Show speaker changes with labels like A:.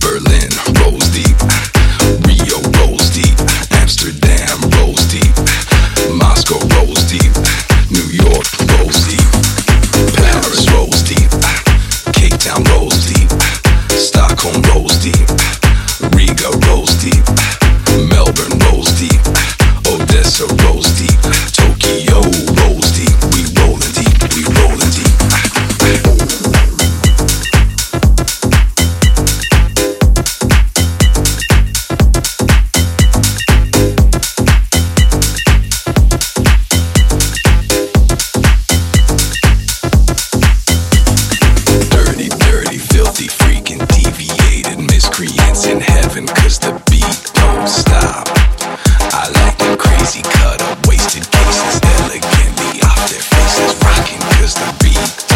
A: Berlin rolls deep. Rio rolls deep. Amsterdam rolls deep. Moscow rolls deep. New York rolls deep. Paris rolls deep. Cape Town rolls deep. Stockholm rolls deep. Riga rolls deep. breaking deviated miscreants in heaven, cause the beat don't stop. I like the crazy cut up, wasted cases, elegantly off their faces, rocking cause the beat